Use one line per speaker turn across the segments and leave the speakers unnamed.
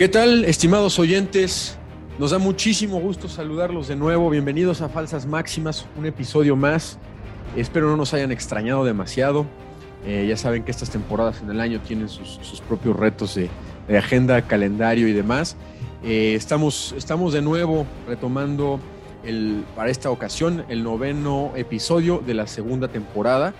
¿Qué tal, estimados oyentes? Nos da muchísimo gusto saludarlos de nuevo. Bienvenidos a Falsas Máximas, un episodio más. Espero no nos hayan extrañado demasiado. Eh, ya saben que estas temporadas en el año tienen sus, propios retos de, agenda, calendario y demás. Eh, estamos, estamos de nuevo retomando el, para esta ocasión el noveno episodio de la segunda temporada.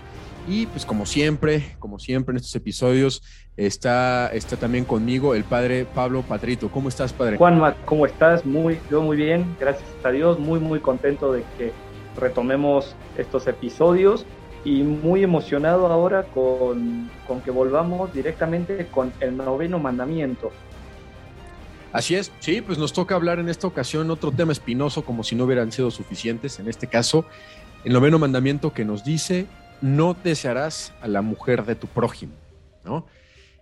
Y pues como siempre, como siempre en estos episodios, está, está también conmigo el padre Pablo Patrito. ¿Cómo estás, padre?
Juanma, ¿cómo estás? Muy, yo muy bien, gracias a Dios, muy, muy contento de que retomemos estos episodios y muy emocionado ahora con, con que volvamos directamente con el noveno mandamiento.
Así es, sí, pues nos toca hablar en esta ocasión otro tema espinoso como si no hubieran sido suficientes, en este caso, el noveno mandamiento que nos dice, no desearás a la mujer de tu prójimo, ¿no?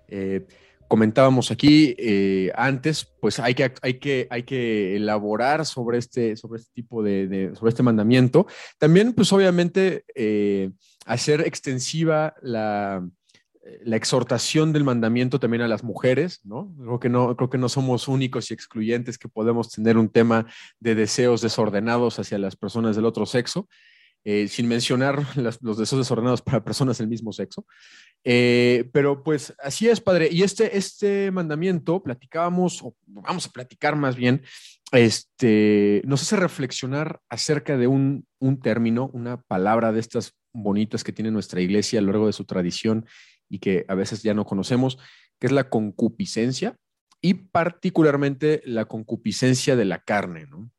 Eh, comentábamos aquí eh, antes, pues hay que, hay, que, hay que elaborar sobre este, sobre este tipo de, sobre este mandamiento. También, pues obviamente, eh, hacer extensiva la, la, exhortación del mandamiento también a las mujeres, ¿no? Creo que no, creo que no somos únicos y excluyentes que podemos tener un tema de deseos desordenados hacia las personas del otro sexo. Eh, sin mencionar los deseos desordenados para personas del mismo sexo. Eh, pero pues así es, padre. Y este, este mandamiento, platicábamos, o vamos a platicar más bien, este, nos hace reflexionar acerca de un, un término, una palabra de estas bonitas que tiene nuestra iglesia a lo largo de su tradición y que a veces ya no conocemos, que es la concupiscencia y particularmente la concupiscencia de la carne, ¿no?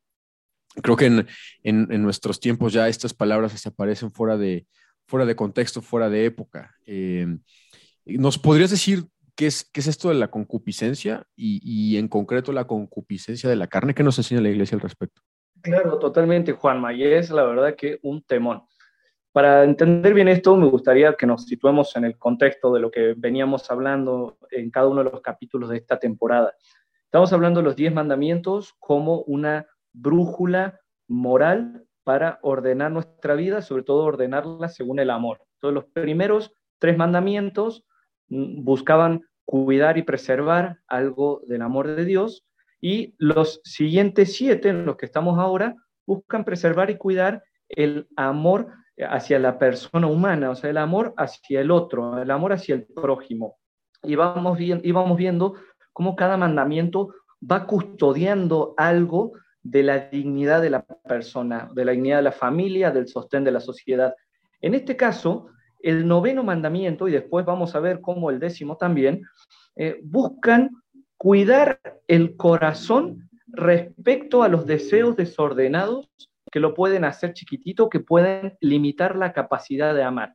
Creo que en, en, nuestros tiempos ya estas palabras se aparecen fuera de, fuera de contexto, fuera de época. Eh, ¿Nos podrías decir qué es, qué es esto de la concupiscencia y, y, en concreto la concupiscencia de la carne? ¿Qué nos enseña la iglesia al respecto?
Claro, totalmente, Juanma, y es la verdad que un temón. Para entender bien esto, me gustaría que nos situemos en el contexto de lo que veníamos hablando en cada uno de los capítulos de esta temporada. Estamos hablando de los diez mandamientos como una brújula moral para ordenar nuestra vida, sobre todo ordenarla según el amor. Entonces, los primeros tres mandamientos mm, buscaban cuidar y preservar algo del amor de Dios y los siguientes siete, en los que estamos ahora, buscan preservar y cuidar el amor hacia la persona humana, o sea, el amor hacia el otro, el amor hacia el prójimo. Y vamos, y vamos viendo cómo cada mandamiento va custodiando algo de la dignidad de la persona, de la dignidad de la familia, del sostén de la sociedad. En este caso, el noveno mandamiento, y después vamos a ver cómo el décimo también, eh, buscan cuidar el corazón respecto a los deseos desordenados que lo pueden hacer chiquitito, que pueden limitar la capacidad de amar.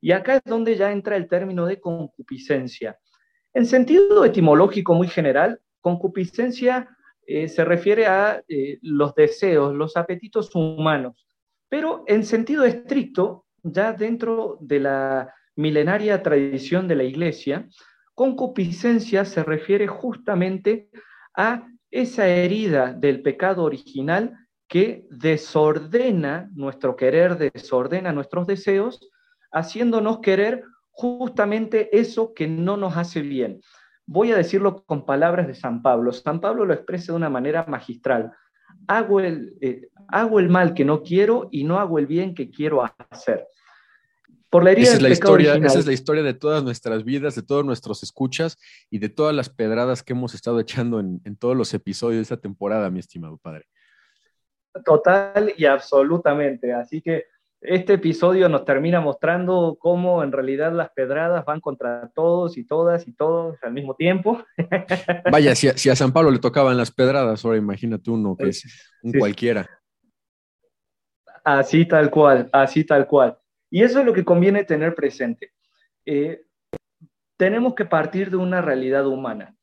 Y acá es donde ya entra el término de concupiscencia. En sentido etimológico muy general, concupiscencia eh, se refiere a eh, los deseos, los apetitos humanos. Pero en sentido estricto, ya dentro de la milenaria tradición de la Iglesia, concupiscencia se refiere justamente a esa herida del pecado original que desordena nuestro querer, desordena nuestros deseos, haciéndonos querer justamente eso que no nos hace bien. Voy a decirlo con palabras de San Pablo. San Pablo lo expresa de una manera magistral. Hago el, eh, hago el mal que no quiero y no hago el bien que quiero hacer.
Por la herida esa, es la historia, esa es la historia de todas nuestras vidas, de todos nuestros escuchas y de todas las pedradas que hemos estado echando en, en todos los episodios de esta temporada, mi estimado padre.
Total y absolutamente. Así que este episodio nos termina mostrando cómo en realidad las pedradas van contra todos y todas y todos al mismo tiempo.
Vaya, si a, San Pablo le tocaban las pedradas, ahora imagínate uno que es un cualquiera.
Así tal cual, así tal cual. Y eso es lo que conviene tener presente. Eh, tenemos que partir de una realidad humana.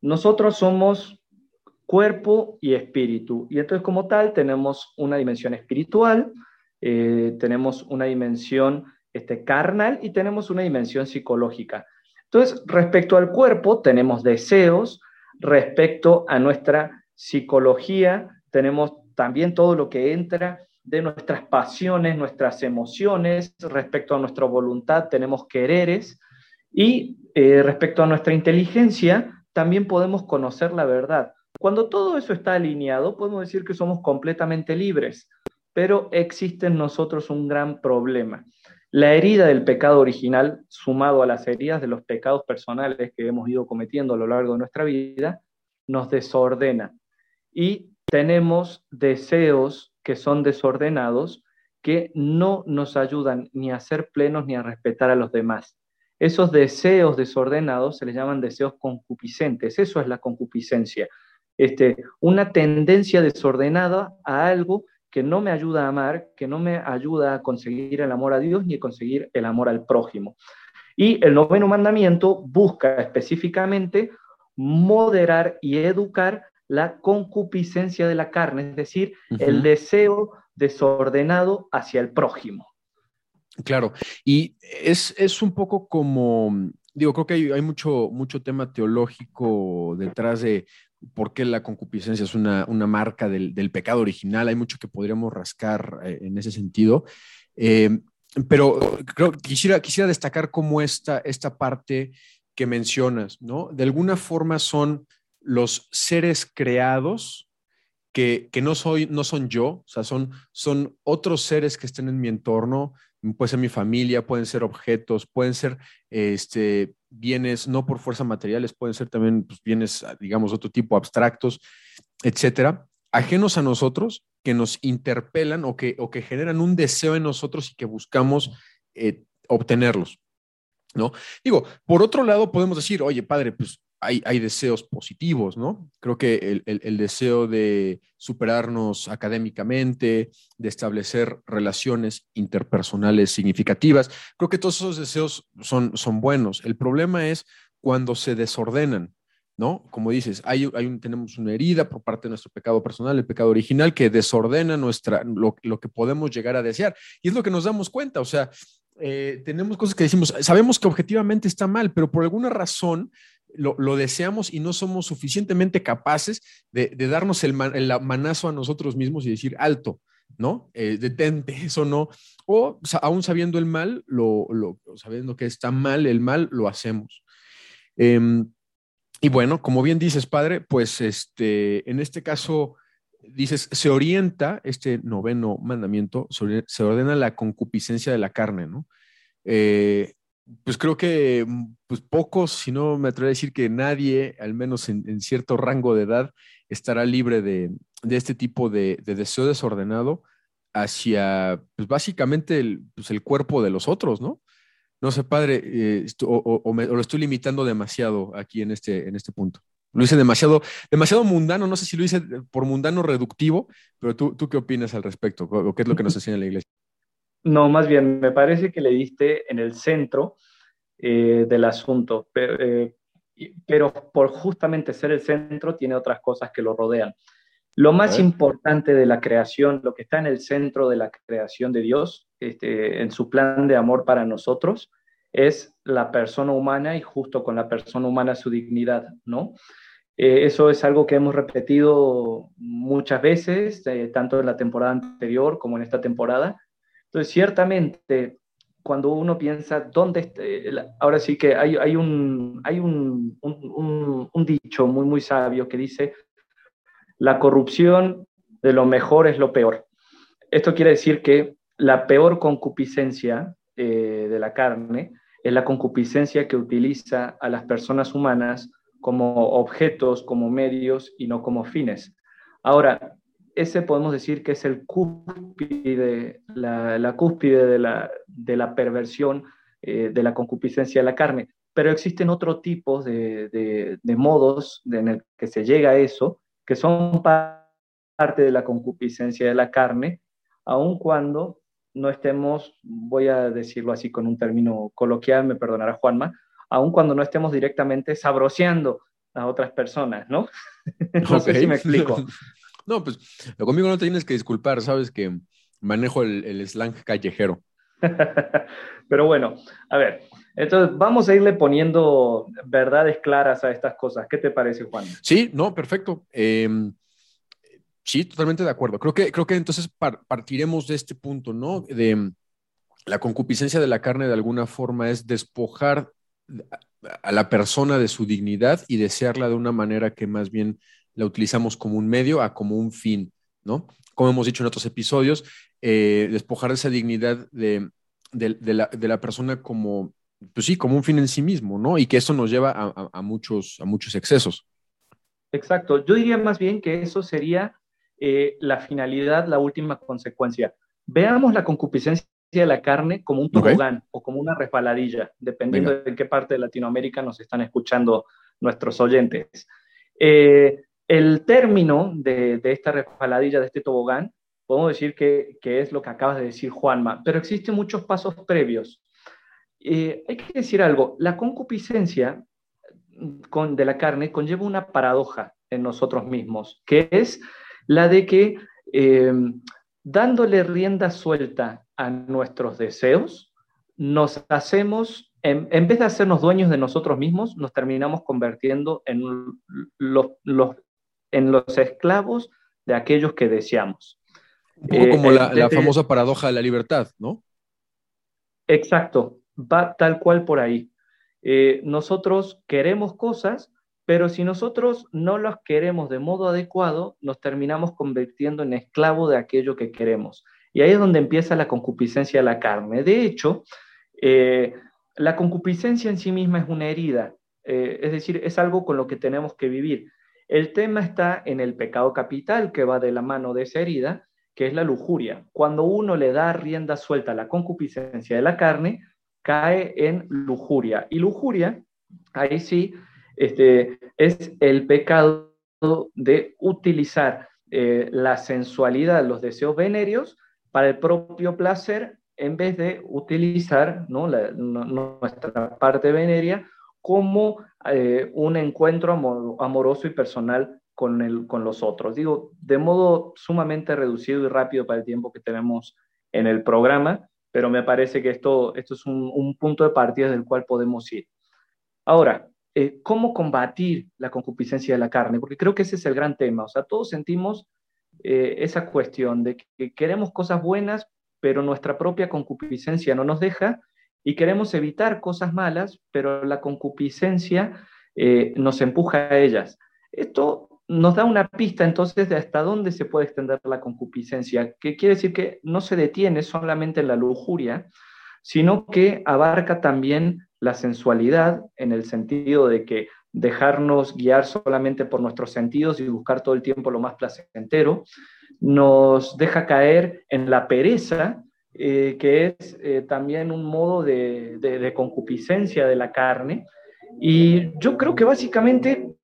Nosotros somos cuerpo y espíritu. Y entonces como tal tenemos una dimensión espiritual, eh, tenemos una dimensión este, carnal y tenemos una dimensión psicológica. Entonces, respecto al cuerpo, tenemos deseos, respecto a nuestra psicología, tenemos también todo lo que entra de nuestras pasiones, nuestras emociones, respecto a nuestra voluntad tenemos quereres y eh, respecto a nuestra inteligencia también podemos conocer la verdad. Cuando todo eso está alineado, podemos decir que somos completamente libres, pero existe en nosotros un gran problema. La herida del pecado original, sumado a las heridas de los pecados personales que hemos ido cometiendo a lo largo de nuestra vida, nos desordena. Y tenemos deseos que son desordenados que no nos ayudan ni a ser plenos ni a respetar a los demás. Esos deseos desordenados se les llaman deseos concupiscentes. Eso es la concupiscencia. Este, una tendencia desordenada a algo que no me ayuda a amar, que no me ayuda a conseguir el amor a Dios ni a conseguir el amor al prójimo. Y el noveno mandamiento busca específicamente moderar y educar la concupiscencia de la carne, es decir, el deseo desordenado hacia el prójimo.
Claro, y es, un poco como, digo, creo que hay, mucho, mucho tema teológico detrás de por qué la concupiscencia es una, marca del, pecado original. Hay mucho que podríamos rascar eh, en ese sentido. Eh, pero creo que quisiera, quisiera destacar cómo esta, esta parte que mencionas, ¿no? De alguna forma son los seres creados que, no, soy, no son yo, o sea, son, son otros seres que estén en mi entorno, puede ser mi familia, pueden ser objetos, pueden ser este, bienes no por fuerza materiales, pueden ser también pues, bienes, digamos, otro tipo abstractos, etcétera, ajenos a nosotros, que nos interpelan o que, o que generan un deseo en nosotros y que buscamos eh, obtenerlos. ¿No? Digo, por otro lado, podemos decir, oye, padre, pues hay, deseos positivos, ¿no? Creo que el, deseo de superarnos académicamente, de establecer relaciones interpersonales significativas, creo que todos esos deseos son, son buenos. El problema es cuando se desordenan, ¿no? Como dices, hay, tenemos una herida por parte de nuestro pecado personal, el pecado original, que desordena nuestra, lo, lo que podemos llegar a desear. Y es lo que nos damos cuenta, o sea, eh, tenemos cosas que decimos, sabemos que objetivamente está mal, pero por alguna razón lo, deseamos y no somos suficientemente capaces de, darnos el, manazo a nosotros mismos y decir, alto, ¿no? Eh, detente, eso no. O aún sabiendo el mal, lo, sabiendo que está mal el mal, lo hacemos. Em, y bueno, como bien dices, padre, pues este, en este caso, dices, se orienta este noveno mandamiento, se ordena la concupiscencia de la carne, ¿no? Eh, pues creo que pues pocos, si no me atrevo a decir que nadie, al menos en, cierto rango de edad, estará libre de, este tipo de, deseo desordenado hacia, pues básicamente, el, pues el cuerpo de los otros, ¿no? No sé, padre, eh, o, lo estoy limitando demasiado aquí en este, en este punto. Lo hice demasiado, demasiado mundano, no sé si lo hice por mundano reductivo, pero tú, ¿tú qué opinas al respecto? ¿O qué es lo que nos enseña la iglesia?
No, más bien, me parece que le diste en el centro eh, del asunto, eh, pero, por justamente ser el centro tiene otras cosas que lo rodean. Lo más importante de la creación, lo que está en el centro de la creación de Dios, este, en su plan de amor para nosotros, es la persona humana y justo con la persona humana su dignidad, ¿no? Eh, eso es algo que hemos repetido muchas veces, tanto en la temporada anterior como en esta temporada, entonces, ciertamente, cuando uno piensa dónde, ahora sí que hay, hay, un, hay un, un, dicho muy, muy sabio que dice, la corrupción de lo mejor es lo peor. Esto quiere decir que la peor concupiscencia eh, de la carne es la concupiscencia que utiliza a las personas humanas como objetos, como medios y no como fines. Ahora, ese podemos decir que es el cúspide, la, cúspide de la, de la perversión eh, de la concupiscencia de la carne. Pero existen otros tipos de, de, modos en el que se llega a eso, que son parte de la concupiscencia de la carne, aun cuando no estemos, voy a decirlo así con un término coloquial, me perdonará Juanma, aun cuando no estemos directamente sabroseando a otras personas, ¿no? no sé si me explico.
No, pues conmigo no te tienes que disculpar, sabes que manejo el, slang callejero.
Pero bueno, a ver, entonces vamos a irle poniendo verdades claras a estas cosas. ¿Qué te parece, Juan?
Sí, no, perfecto. Em, sí, totalmente de acuerdo. Creo que, creo que entonces partiremos de este punto, ¿no? De la concupiscencia de la carne de alguna forma es despojar a la persona de su dignidad y desearla de una manera que más bien la utilizamos como un medio a como un fin, ¿no? Como hemos dicho en otros episodios, eh, despojar esa dignidad de, la, persona como, pues sí, como un fin en sí mismo, ¿no? Y que eso nos lleva a, muchos, a muchos excesos.
Exacto. Yo diría más bien que eso sería eh, la finalidad, la última consecuencia. Veamos la concupiscencia de la carne como un tobogán o como una resbaladilla, dependiendo de en qué parte de Latinoamérica nos están escuchando nuestros oyentes. Eh, el término de, esta resbaladilla, de este tobogán, podemos decir que, es lo que acabas de decir, Juanma, pero existen muchos pasos previos. Eh, hay que decir algo, la concupiscencia con, de la carne conlleva una paradoja en nosotros mismos, que es la de que eh, dándole rienda suelta a nuestros deseos, nos hacemos, en, vez de hacernos dueños de nosotros mismos, nos terminamos convirtiendo en los, en los esclavos de aquellos que deseamos.
Un poco como la, eh, famosa paradoja de la libertad, ¿no?
Exacto, va tal cual por ahí. Eh, nosotros queremos cosas, pero si nosotros no las queremos de modo adecuado, nos terminamos convirtiendo en esclavo de aquello que queremos. Y ahí es donde empieza la concupiscencia de la carne. De hecho, eh, la concupiscencia en sí misma es una herida, eh, es decir, es algo con lo que tenemos que vivir. El tema está en el pecado capital que va de la mano de esa herida, que es la lujuria. Cuando uno le da rienda suelta a la concupiscencia de la carne, cae en lujuria. Y lujuria, ahí sí, este, es el pecado de utilizar eh, la sensualidad, los deseos venéreos, para el propio placer en vez de utilizar nuestra parte venérea como eh, un encuentro amoroso y personal con, el, con los otros. Digo, de modo sumamente reducido y rápido para el tiempo que tenemos en el programa, pero me parece que esto, esto es un, punto de partida del cual podemos ir. Ahora, eh, ¿cómo combatir la concupiscencia de la carne? Porque creo que ese es el gran tema. O sea, todos sentimos eh, esa cuestión de que queremos cosas buenas, pero nuestra propia concupiscencia no nos deja, y queremos evitar cosas malas, pero la concupiscencia eh, nos empuja a ellas. Esto nos da una pista entonces de hasta dónde se puede extender la concupiscencia, que quiere decir que no se detiene solamente en la lujuria, sino que abarca también la sensualidad en el sentido de que dejarnos guiar solamente por nuestros sentidos y buscar todo el tiempo lo más placentero, nos deja caer en la pereza, eh, que es eh, también un modo de, concupiscencia de la carne. Y yo creo que básicamente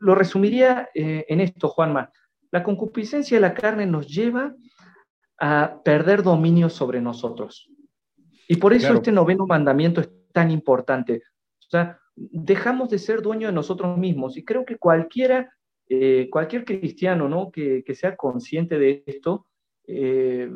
lo resumiría eh, en esto, Juanma. La concupiscencia de la carne nos lleva a perder dominio sobre nosotros. Y por eso este noveno mandamiento es tan importante. O sea, dejamos de ser dueños de nosotros mismos. Y creo que cualquiera, eh, cualquier cristiano ¿no? que, sea consciente de esto, eh,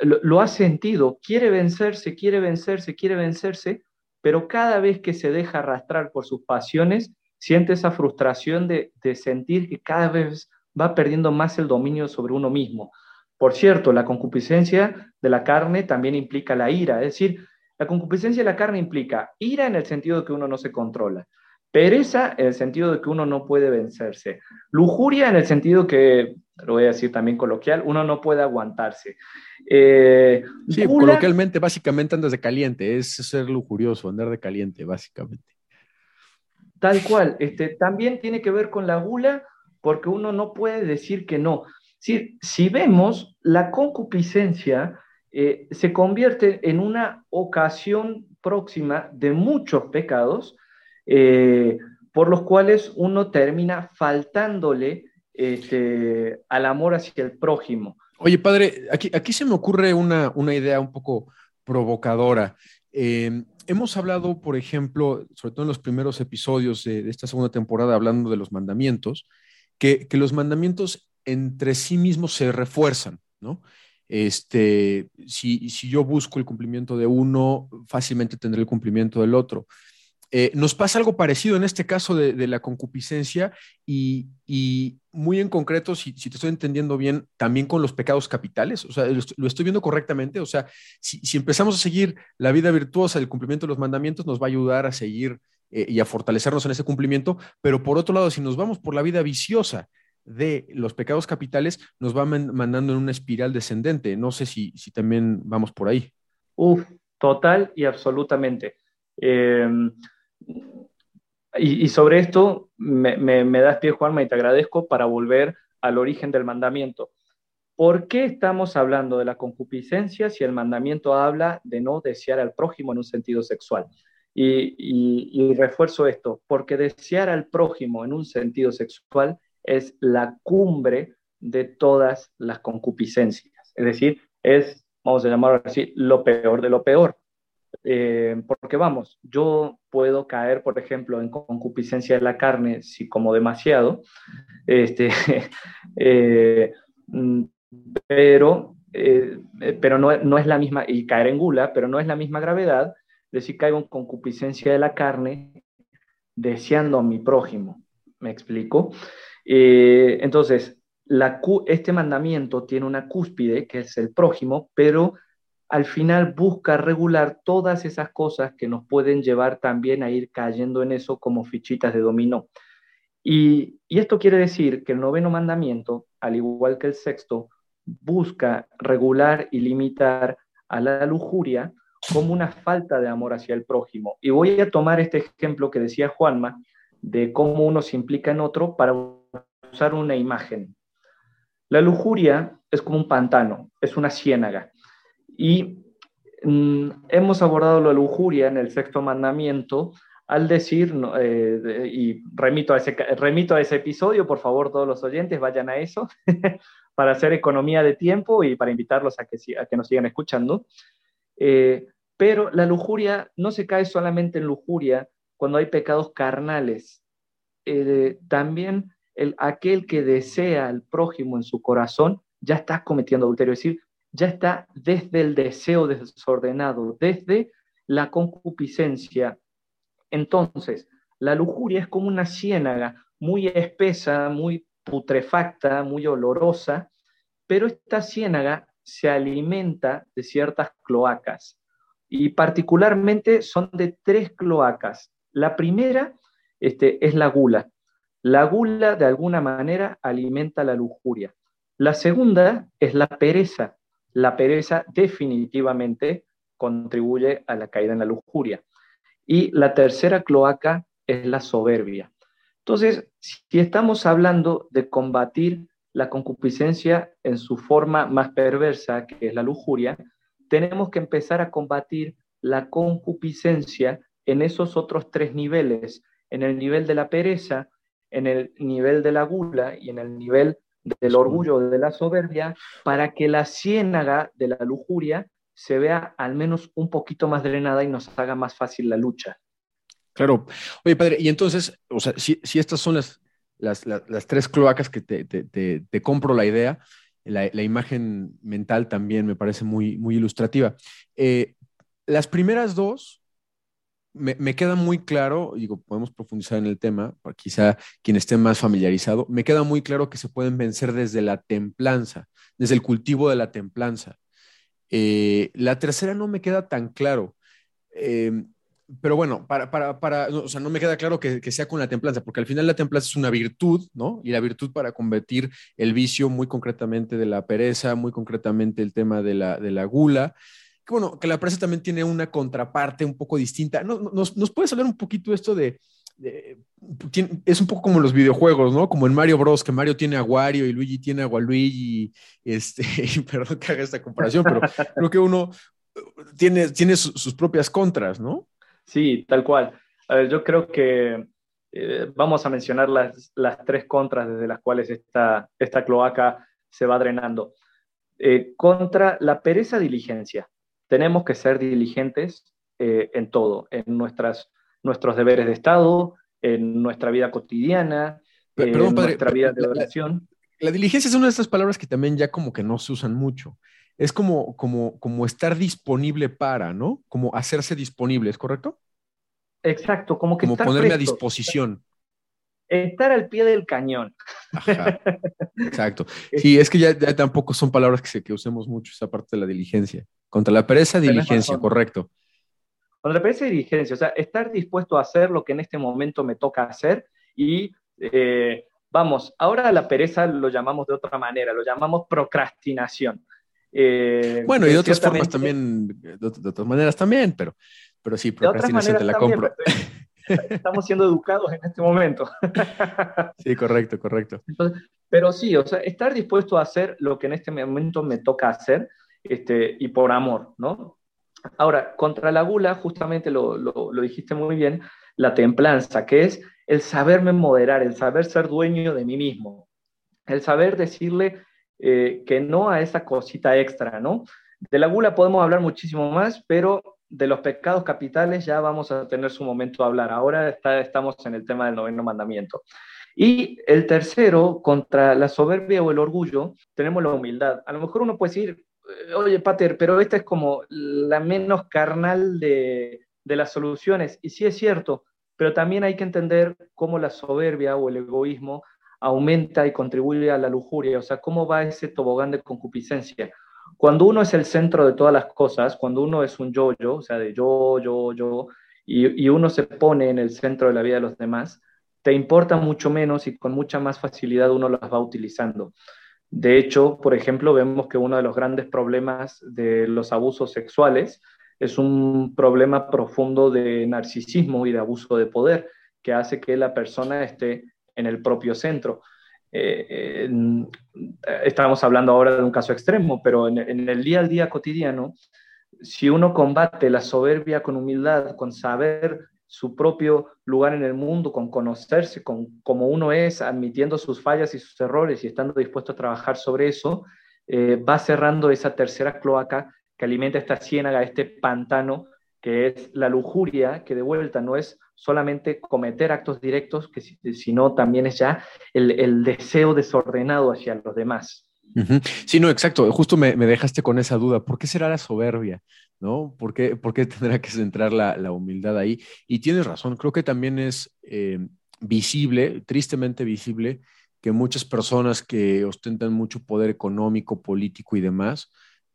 lo, ha sentido, quiere vencerse, quiere vencerse, quiere vencerse, pero cada vez que se deja arrastrar por sus pasiones, siente esa frustración de, de sentir que cada vez va perdiendo más el dominio sobre uno mismo. Por cierto, la concupiscencia de la carne también implica la ira, es decir, la concupiscencia de la carne implica ira en el sentido de que uno no se controla, pereza en el sentido de que uno no puede vencerse, lujuria en el sentido que, lo voy a decir también coloquial, uno no puede aguantarse.
Eh, sí, coloquialmente, básicamente andas de caliente, es ser lujurioso, andar de caliente, básicamente.
Tal cual, este, también tiene que ver con la gula, porque uno no puede decir que no. Si, si vemos la concupiscencia, eh, se convierte en una ocasión próxima de muchos pecados eh, por los cuales uno termina faltándole este, al amor hacia el prójimo.
Oye, padre, aquí, aquí se me ocurre una, idea un poco provocadora. Em, hemos hablado, por ejemplo, sobre todo en los primeros episodios de, esta segunda temporada, hablando de los mandamientos, que, que, los mandamientos entre sí mismos se refuerzan, ¿no? Este, si, si yo busco el cumplimiento de uno, fácilmente tendré el cumplimiento del otro. Eh, nos pasa algo parecido en este caso de, la concupiscencia y, muy en concreto, si, te estoy entendiendo bien, también con los pecados capitales, o sea, lo, estoy viendo correctamente, o sea, si, empezamos a seguir la vida virtuosa del cumplimiento de los mandamientos, nos va a ayudar a seguir eh, y a fortalecernos en ese cumplimiento, pero por otro lado, si nos vamos por la vida viciosa de los pecados capitales, nos va mandando en una espiral descendente. No sé si, si también vamos por ahí.
Uf, total y absolutamente. Em, y, sobre esto me, das pie, Juanma, y te agradezco para volver al origen del mandamiento. ¿Por qué estamos hablando de la concupiscencia si el mandamiento habla de no desear al prójimo en un sentido sexual? Y, refuerzo esto, porque desear al prójimo en un sentido sexual es la cumbre de todas las concupiscencias. Es decir, es, vamos a llamarlo así, lo peor de lo peor. Eh, porque vamos, yo puedo caer, por ejemplo, en concupiscencia de la carne si como demasiado, este, eh, mm, pero, eh, pero no, no, es la misma, y caer en gula, pero no es la misma gravedad de si caigo en concupiscencia de la carne deseando a mi prójimo. ¿Me explico? entonces, este mandamiento tiene una cúspide, que es el prójimo, pero al final busca regular todas esas cosas que nos pueden llevar también a ir cayendo en eso como fichitas de dominó. Y, esto quiere decir que el noveno mandamiento, al igual que el sexto, busca regular y limitar a la lujuria como una falta de amor hacia el prójimo. Y voy a tomar este ejemplo que decía Juanma, de cómo uno se implica en otro para usar una imagen. La lujuria es como un pantano, es una ciénaga. Y mm, hemos abordado la lujuria en el sexto mandamiento al decir, eh, y remito a, ese, remito a ese episodio, por favor todos los oyentes vayan a eso, para hacer economía de tiempo y para invitarlos a que, a que nos sigan escuchando. Eh, pero la lujuria no se cae solamente en lujuria cuando hay pecados carnales. Eh, también el, aquel que desea al prójimo en su corazón ya está cometiendo adulterio. Es decir, ya está desde el deseo desordenado, desde la concupiscencia. Entonces, la lujuria es como una ciénaga muy espesa, muy putrefacta, muy olorosa, pero esta ciénaga se alimenta de ciertas cloacas y particularmente son de tres cloacas. La primera este, es la gula. La gula de alguna manera alimenta la lujuria. La segunda es la pereza la pereza definitivamente contribuye a la caída en la lujuria. Y la tercera cloaca es la soberbia. Entonces, si estamos hablando de combatir la concupiscencia en su forma más perversa, que es la lujuria, tenemos que empezar a combatir la concupiscencia en esos otros tres niveles, en el nivel de la pereza, en el nivel de la gula y en el nivel del orgullo, de la soberbia, para que la ciénaga de la lujuria se vea al menos un poquito más drenada y nos haga más fácil la lucha.
Claro. Oye, padre, y entonces, o sea, si, estas son las, las, tres cloacas que te, compro la idea, la, imagen mental también me parece muy, muy ilustrativa. Eh, las primeras dos, me, queda muy claro, digo, podemos profundizar en el tema, quizá quien esté más familiarizado, me queda muy claro que se pueden vencer desde la templanza, desde el cultivo de la templanza. Eh, la tercera no me queda tan claro. Em, pero bueno, para, para, para, o sea, no me queda claro que, sea con la templanza, porque al final la templanza es una virtud, ¿no? Y la virtud para combatir el vicio, muy concretamente de la pereza, muy concretamente el tema de la, de la gula bueno, que la presa también tiene una contraparte un poco distinta. ¿Nos, nos puedes hablar un poquito esto de, es un poco como los videojuegos, ¿no? Como en Mario Bros, que Mario tiene a Wario y Luigi tiene a Waluigi, este, perdón que haga esta comparación, pero creo que uno tiene, tiene sus propias contras, ¿no?
Sí, tal cual. A ver, yo creo que eh, vamos a mencionar las, las, tres contras desde las cuales esta, esta cloaca se va drenando. Eh, contra la pereza diligencia tenemos que ser diligentes eh, en todo, en nuestras, nuestros deberes de Estado, en nuestra vida cotidiana, en nuestra vida de oración.
La, diligencia es una de estas palabras que también ya como que no se usan mucho. Es como, como, como estar disponible para, ¿no? Como hacerse disponible, ¿es correcto?
Exacto, como que
como ponerme a disposición.
Estar al pie del cañón.
Ajá, exacto. Sí, es que ya, tampoco son palabras que, que usemos mucho, esa parte de la diligencia. Contra la pereza, diligencia, correcto.
Contra la pereza diligencia, o sea, estar dispuesto a hacer lo que en este momento me toca hacer y eh, vamos, ahora la pereza lo llamamos de otra manera, lo llamamos procrastinación.
Eh, bueno, y de otras formas también, de, otras maneras también, pero, pero sí, procrastinación te la compro.
estamos siendo educados en este momento.
sí, correcto, correcto.
pero sí, o sea, estar dispuesto a hacer lo que en este momento me toca hacer este, y por amor, ¿no? Ahora, contra la gula, justamente lo, lo, dijiste muy bien, la templanza, que es el saberme moderar, el saber ser dueño de mí mismo, el saber decirle eh, que no a esa cosita extra, ¿no? De la gula podemos hablar muchísimo más, pero de los pecados capitales ya vamos a tener su momento a hablar. Ahora estamos en el tema del noveno mandamiento. Y el tercero, contra la soberbia o el orgullo, tenemos la humildad. A lo mejor uno puede decir, oye, Pater, pero esta es como la menos carnal de, de las soluciones. Y sí es cierto, pero también hay que entender cómo la soberbia o el egoísmo aumenta y contribuye a la lujuria, o sea, cómo va ese tobogán de concupiscencia. Cuando uno es el centro de todas las cosas, cuando uno es un yo-yo, o sea, de yo, yo, yo, y, y, uno se pone en el centro de la vida de los demás, te importa mucho menos y con mucha más facilidad uno las va utilizando. De hecho, por ejemplo, vemos que uno de los grandes problemas de los abusos sexuales es un problema profundo de narcisismo y de abuso de poder que hace que la persona esté en el propio centro. Eh, estamos hablando ahora de un caso extremo, pero en, el día al día cotidiano, si uno combate la soberbia con humildad, con saber su propio lugar en el mundo, con conocerse con como uno es, admitiendo sus fallas y sus errores y estando dispuesto a trabajar sobre eso, eh, va cerrando esa tercera cloaca que alimenta esta ciénaga, este pantano, que es la lujuria, que de vuelta no es solamente cometer actos directos, que, sino también es ya el, deseo desordenado hacia los demás.
Sí, no, exacto. Justo me, dejaste con esa duda. ¿Por qué será la soberbia? ¿No? ¿Por qué, por qué tendrá que centrar la, humildad ahí? Y tienes razón, creo que también es eh, visible, tristemente visible, que muchas personas que ostentan mucho poder económico, político y demás,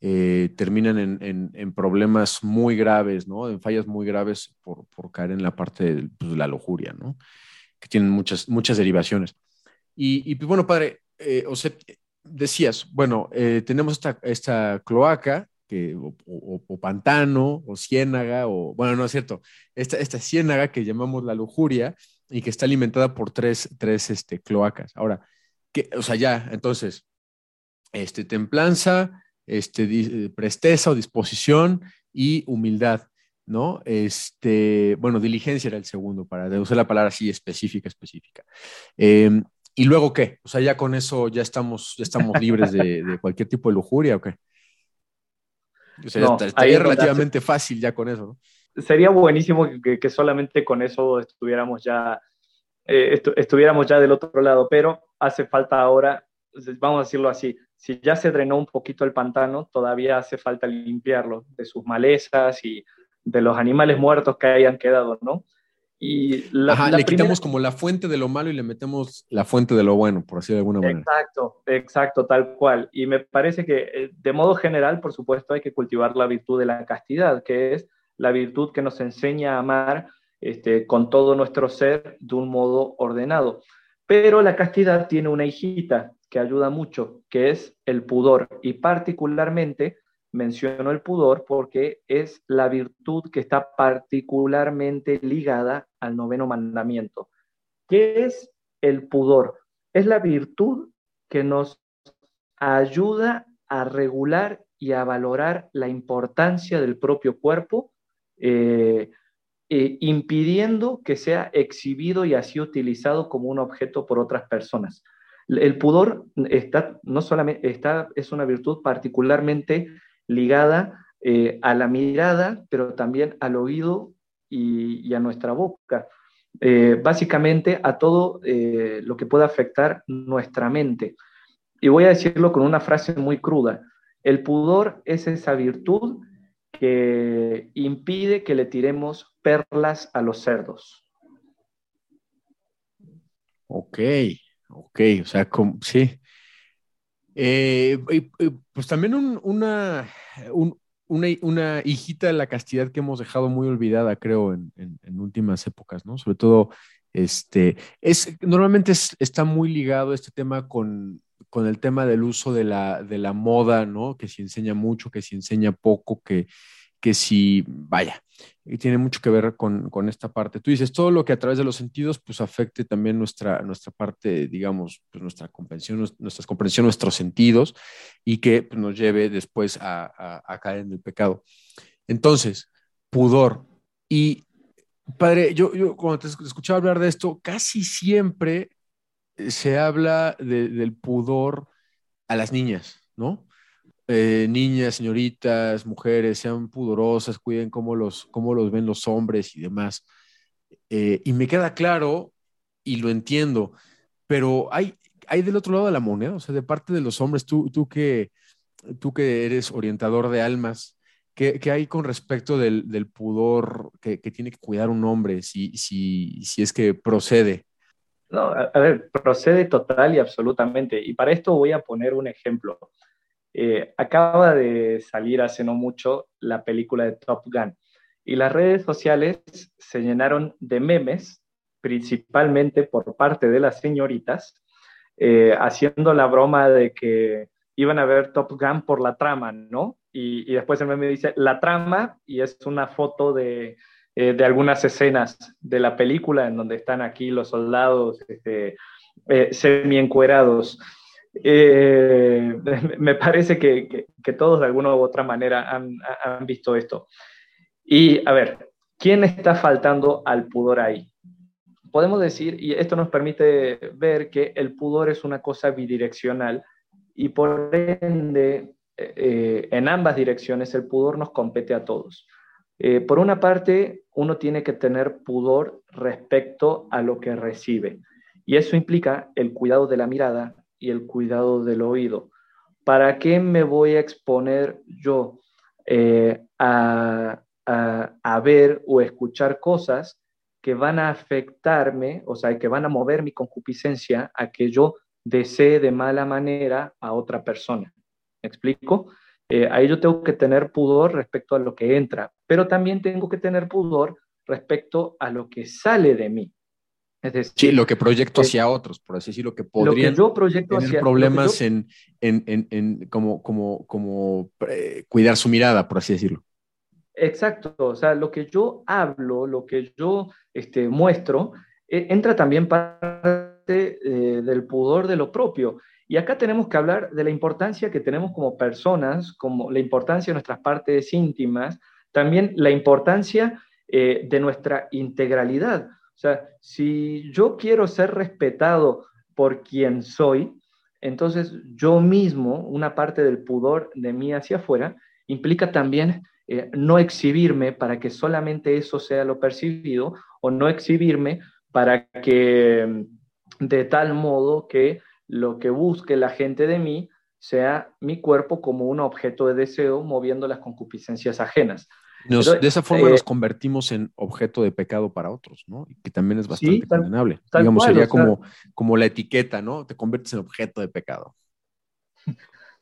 eh, terminan en, problemas muy graves, ¿no? En fallas muy graves por, caer en la parte de pues, la lujuria, ¿no? Que tienen muchas, muchas derivaciones. Y, pues bueno, padre, eh, o sea, decías, bueno, eh, tenemos esta, esta cloaca, que, o, pantano, o ciénaga, o, bueno, no es cierto, esta, esta ciénaga que llamamos la lujuria y que está alimentada por tres, tres este, cloacas. Ahora, que, o sea, ya, entonces, este, templanza, este, presteza o disposición y humildad, ¿no? Este, bueno, diligencia era el segundo, para usar la palabra así específica, específica. Em, ¿Y luego qué? O sea, ya con eso ya estamos, ya estamos libres de, cualquier tipo de lujuria o qué? O sea, estaría relativamente fácil ya con eso,
¿no? Sería buenísimo que, solamente con eso estuviéramos ya, eh, estuviéramos ya del otro lado, pero hace falta ahora, vamos a decirlo así, si ya se drenó un poquito el pantano, todavía hace falta limpiarlo de sus malezas y de los animales muertos que hayan quedado, ¿no?
Y la, le quitamos como la fuente de lo malo y le metemos la fuente de lo bueno, por así de alguna manera.
Exacto, exacto, tal cual. Y me parece que eh, de modo general, por supuesto, hay que cultivar la virtud de la castidad, que es la virtud que nos enseña a amar este, con todo nuestro ser de un modo ordenado. Pero la castidad tiene una hijita que ayuda mucho, que es el pudor. Y particularmente menciono el pudor porque es la virtud que está particularmente ligada al noveno mandamiento. ¿Qué es el pudor? Es la virtud que nos ayuda a regular y a valorar la importancia del propio cuerpo, eh, eh, impidiendo que sea exhibido y así utilizado como un objeto por otras personas. El pudor está, no solamente está, es una virtud particularmente ligada eh, a la mirada, pero también al oído y, a nuestra boca. Eh, básicamente a todo eh, lo que pueda afectar nuestra mente. Y voy a decirlo con una frase muy cruda. El pudor es esa virtud que impide que le tiremos perlas a los cerdos.
Ok. Ok, o sea, sí. Eh, pues también una, una, hijita de la castidad que hemos dejado muy olvidada, creo, en, últimas épocas, ¿no? Sobre todo, este, es, normalmente está muy ligado este tema con, el tema del uso de la, de la moda, ¿no? Que si enseña mucho, que si enseña poco, que, que si, vaya, y tiene mucho que ver con, esta parte. Tú dices, todo lo que a través de los sentidos, pues afecte también nuestra, nuestra parte, digamos, pues nuestra comprensión, nuestra comprensión, nuestros sentidos, y que pues, nos lleve después a, caer en el pecado. Entonces, pudor. Y, padre, yo, yo cuando te escuchaba hablar de esto, casi siempre se habla del pudor a las niñas, ¿no? Eh, niñas, señoritas, mujeres, sean pudorosas, cuiden cómo los, cómo los ven los hombres y demás. Eh, y me queda claro y lo entiendo, pero hay, hay del otro lado de la moneda, o sea, de parte de los hombres, tú, tú, que, tú que eres orientador de almas, ¿qué, qué hay con respecto del, del pudor que, que, tiene que cuidar un hombre si, si, si es que procede?
No, a ver, procede total y absolutamente. Y para esto voy a poner un ejemplo. Eh, acaba de salir hace no mucho la película de Top Gun y las redes sociales se llenaron de memes, principalmente por parte de las señoritas, eh, haciendo la broma de que iban a ver Top Gun por la trama, ¿no? Y, después el meme dice la trama y es una foto de, eh, de algunas escenas de la película en donde están aquí los soldados este, semi encuerados. Eh, me parece que, todos de alguna u otra manera han, visto esto. Y a ver, ¿quién está faltando al pudor ahí? Podemos decir, y esto nos permite ver que el pudor es una cosa bidireccional y por ende, eh, en ambas direcciones el pudor nos compete a todos. Eh, por una parte, uno tiene que tener pudor respecto a lo que recibe. Y eso implica el cuidado de la mirada, y el cuidado del oído. ¿Para qué me voy a exponer yo eh, a, ver o escuchar cosas que van a afectarme, o sea, que van a mover mi concupiscencia a que yo desee de mala manera a otra persona? ¿Me explico? Eh, ahí yo tengo que tener pudor respecto a lo que entra, pero también tengo que tener pudor respecto a lo que sale de mí.
Es decir, sí, lo que proyecto eh, hacia otros, por así decirlo, que podrían
yo proyecto
tener problemas en, en, en, en, como, como, como eh, cuidar su mirada, por así decirlo.
Exacto, o sea, lo que yo hablo, lo que yo este, muestro, eh, entra también parte del pudor de lo propio. Y acá tenemos que hablar de la importancia que tenemos como personas, como la importancia de nuestras partes íntimas, también la importancia de nuestra integralidad. Sea, si yo quiero ser respetado por quien soy, entonces yo mismo, una parte del pudor de mí hacia afuera, implica también eh, no exhibirme para que solamente eso sea lo percibido o no exhibirme para que mm, de tal modo que lo que busque la gente de mí sea mi cuerpo como un objeto de deseo moviendo las concupiscencias ajenas
de esa forma nos eh, convertimos en objeto de pecado para otros, ¿no? Y que también es bastante condenable. Digamos, sería como, como la etiqueta, ¿no? Te conviertes en objeto de pecado.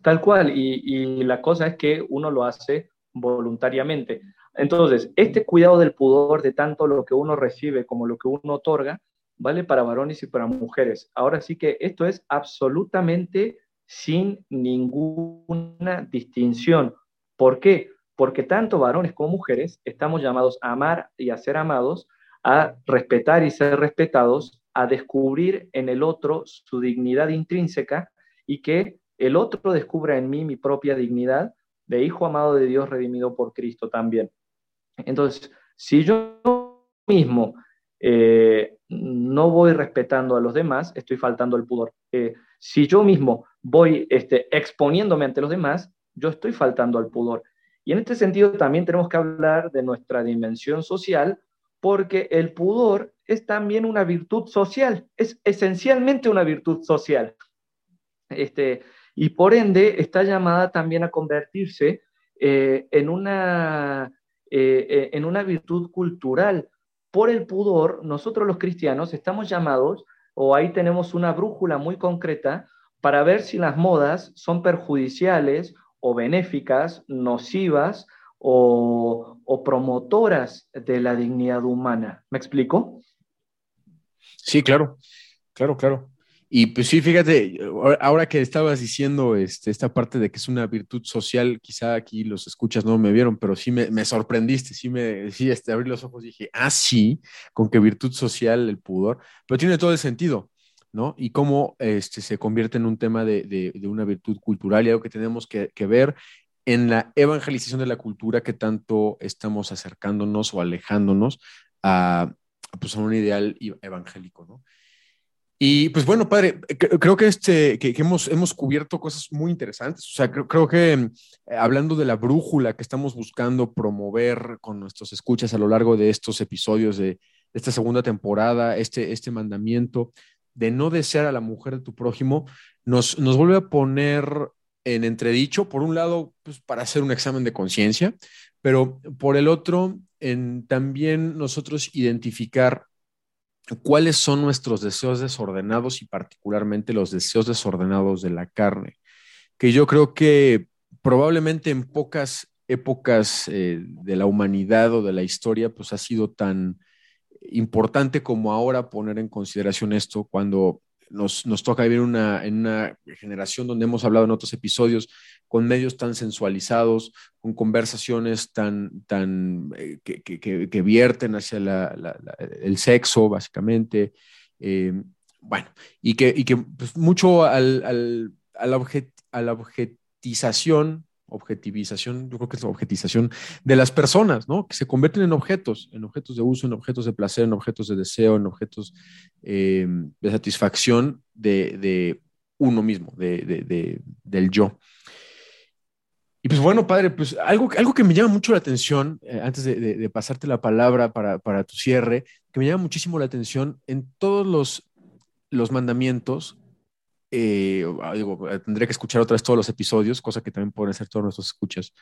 Tal cual, y, la cosa es que uno lo hace voluntariamente. Entonces, este cuidado del pudor de tanto lo que uno recibe como lo que uno otorga, vale para varones y para mujeres. Ahora sí que esto es absolutamente sin ninguna distinción. ¿Por qué? Porque tanto varones como mujeres estamos llamados a amar y a ser amados, a respetar y ser respetados, a descubrir en el otro su dignidad intrínseca y que el otro descubra en mí mi propia dignidad de hijo amado de Dios redimido por Cristo también. Entonces, si yo mismo eh, no voy respetando a los demás, estoy faltando el pudor. Eh, si yo mismo voy este, exponiéndome ante los demás, yo estoy faltando al pudor. Y en este sentido también tenemos que hablar de nuestra dimensión social, porque el pudor es también una virtud social, es esencialmente una virtud social. Este, y por ende está llamada también a convertirse eh, en, una, eh, eh, en una virtud cultural. Por el pudor, nosotros los cristianos estamos llamados, o ahí tenemos una brújula muy concreta, para ver si las modas son perjudiciales o benéficas, nocivas o, promotoras de la dignidad humana. ¿Me explico?
Sí, claro, claro, claro. Y pues sí, fíjate, ahora que estabas diciendo este, esta parte de que es una virtud social, quizá aquí los escuchas no me vieron, pero sí me, sorprendiste, sí me sí, este, abrí los ojos y dije, ah, sí, con qué virtud social el pudor, pero tiene todo el sentido, ¿no? Y cómo este, se convierte en un tema de, una virtud cultural y algo que tenemos que, que ver en la evangelización de la cultura que tanto estamos acercándonos o alejándonos a, pues, a un ideal evangélico, ¿no? Y pues bueno, padre, creo que, este, que, hemos, hemos cubierto cosas muy interesantes. O sea, creo, que eh, hablando de la brújula que estamos buscando promover con nuestros escuchas a lo largo de estos episodios de, esta segunda temporada, este, este mandamiento de no desear a la mujer de tu prójimo, nos, nos vuelve a poner en entredicho, por un lado, pues, para hacer un examen de conciencia, pero por el otro, en también nosotros identificar cuáles son nuestros deseos desordenados y particularmente los deseos desordenados de la carne, que yo creo que probablemente en pocas épocas eh, de la humanidad o de la historia, pues ha sido tan importante como ahora poner en consideración esto cuando nos, toca vivir una, en una generación donde hemos hablado en otros episodios con medios tan sensualizados, con conversaciones tan, tan eh, que, vierten hacia el sexo, básicamente. Eh, bueno, y que, y que pues, mucho al, al, a, la a la objetización objetivización, yo creo que es la objetización de las personas, ¿no? Que se convierten en objetos, en objetos de uso, en objetos de placer, en objetos de deseo, en objetos eh, de satisfacción de, uno mismo, de, del yo. Y pues bueno, padre, pues algo, algo que me llama mucho la atención, eh, antes de, pasarte la palabra para, para, tu cierre, que me llama muchísimo la atención en todos los, los mandamientos, eh, ah, eh, tendré que escuchar otra vez todos los episodios, cosa que también pueden ser todos nuestros escuchas,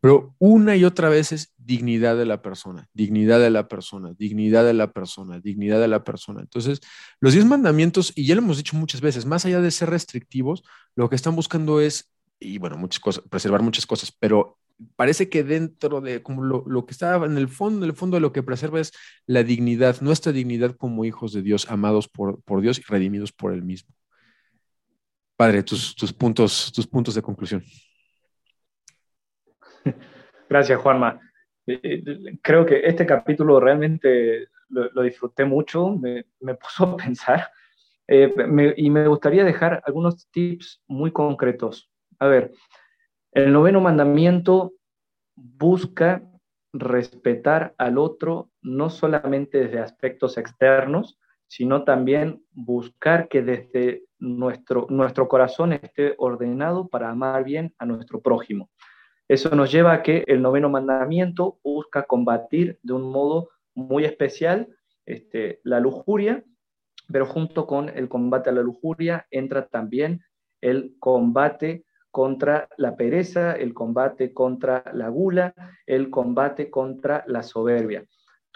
pero una y otra vez es dignidad de la persona, dignidad de la persona, dignidad de la persona, dignidad de la persona. Entonces, los diez mandamientos, y ya lo hemos dicho muchas veces, más allá de ser restrictivos, lo que están buscando es, y bueno, muchas cosas, preservar muchas cosas, pero parece que dentro de como lo, lo, que está en el fondo, en el fondo de lo que preserva es la dignidad, nuestra dignidad como hijos de Dios, amados por, por Dios y redimidos por Él mismo. Padre, tus, puntos, tus puntos de conclusión.
Gracias, Juanma. Eh, creo que este capítulo realmente lo, disfruté mucho, me, puso a pensar eh, y me gustaría dejar algunos tips muy concretos. A ver, el noveno mandamiento busca respetar al otro no solamente desde aspectos externos, sino también buscar que desde nuestro, nuestro corazón esté ordenado para amar bien a nuestro prójimo. Eso nos lleva a que el noveno mandamiento busca combatir de un modo muy especial este, la lujuria, pero junto con el combate a la lujuria entra también el combate contra la pereza, el combate contra la gula, el combate contra la soberbia.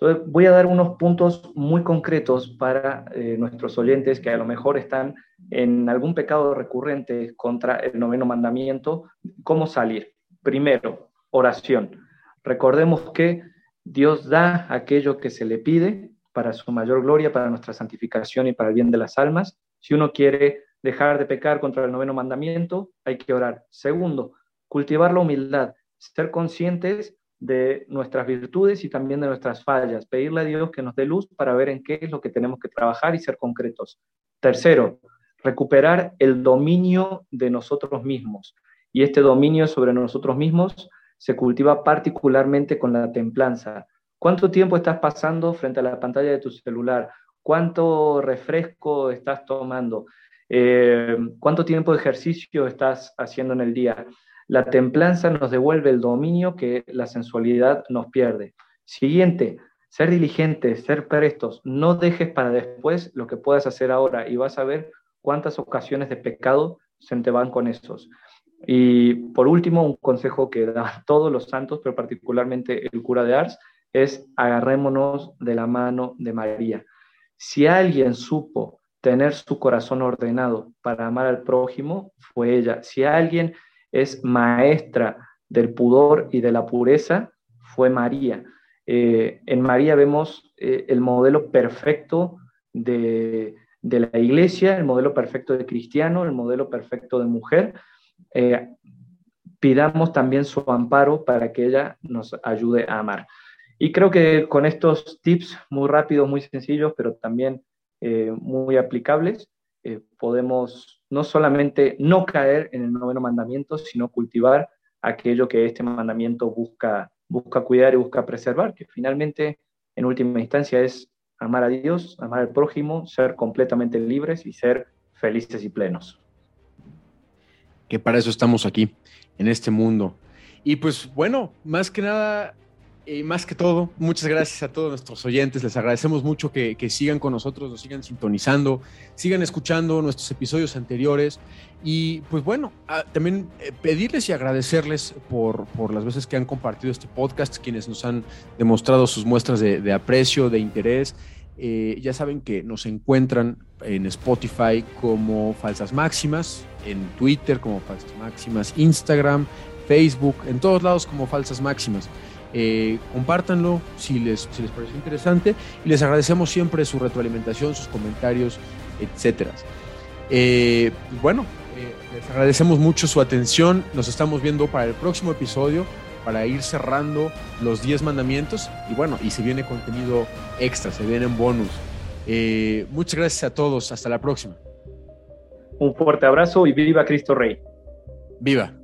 Entonces, voy a dar unos puntos muy concretos para eh, nuestros oyentes que a lo mejor están en algún pecado recurrente contra el noveno mandamiento. ¿Cómo salir? Primero, oración. Recordemos que Dios da aquello que se le pide para su mayor gloria, para nuestra santificación y para el bien de las almas. Si uno quiere dejar de pecar contra el noveno mandamiento, hay que orar. Segundo, cultivar la humildad, ser conscientes de nuestras virtudes y también de nuestras fallas, pedirle a Dios que nos dé luz para ver en qué es lo que tenemos que trabajar y ser concretos. Tercero, recuperar el dominio de nosotros mismos. Y este dominio sobre nosotros mismos se cultiva particularmente con la templanza. ¿Cuánto tiempo estás pasando frente a la pantalla de tu celular? ¿Cuánto refresco estás tomando? Eh, ¿Cuánto tiempo de ejercicio estás haciendo en el día? La templanza nos devuelve el dominio que la sensualidad nos pierde. Siguiente, ser diligentes, ser prestos. No dejes para después lo que puedas hacer ahora y vas a ver cuántas ocasiones de pecado se te van con esos. Y por último, un consejo que dan todos los santos, pero particularmente el cura de Ars, es agarrémonos de la mano de María. Si alguien supo tener su corazón ordenado para amar al prójimo, fue ella. Si alguien es maestra del pudor y de la pureza fue María. Eh, en María vemos eh, el modelo perfecto de, la iglesia, el modelo perfecto de cristiano, el modelo perfecto de mujer. Eh, pidamos también su amparo para que ella nos ayude a amar. Y creo que con estos tips muy rápidos, muy sencillos, pero también muy aplicables, podemos no solamente no caer en el noveno mandamiento, sino cultivar aquello que este mandamiento busca, busca cuidar y busca preservar, que finalmente, en última instancia, es amar a Dios, amar al prójimo, ser completamente libres y ser felices y plenos.
Que para eso estamos aquí, en este mundo. Y pues bueno, más que nada, y más que todo, muchas gracias a todos nuestros oyentes. Les agradecemos mucho que, sigan con nosotros, nos sigan sintonizando, sigan escuchando nuestros episodios anteriores. Y pues bueno, también eh, pedirles y agradecerles por, por, las veces que han compartido este podcast, quienes nos han demostrado sus muestras de, aprecio, de interés. Eh, ya saben que nos encuentran en Spotify como Falsas Máximas, en Twitter como Falsas Máximas, Instagram, Facebook, en todos lados como Falsas Máximas. Eh, compártanlo si les, si les parece interesante y les agradecemos siempre su retroalimentación, sus comentarios, etcétera. Eh, bueno, eh, les agradecemos mucho su atención. Nos estamos viendo para el próximo episodio para ir cerrando los 10 mandamientos y bueno, y se viene contenido extra, se vienen bonus. muchas gracias a todos, hasta la próxima.
Un fuerte abrazo y viva Cristo Rey.
Viva.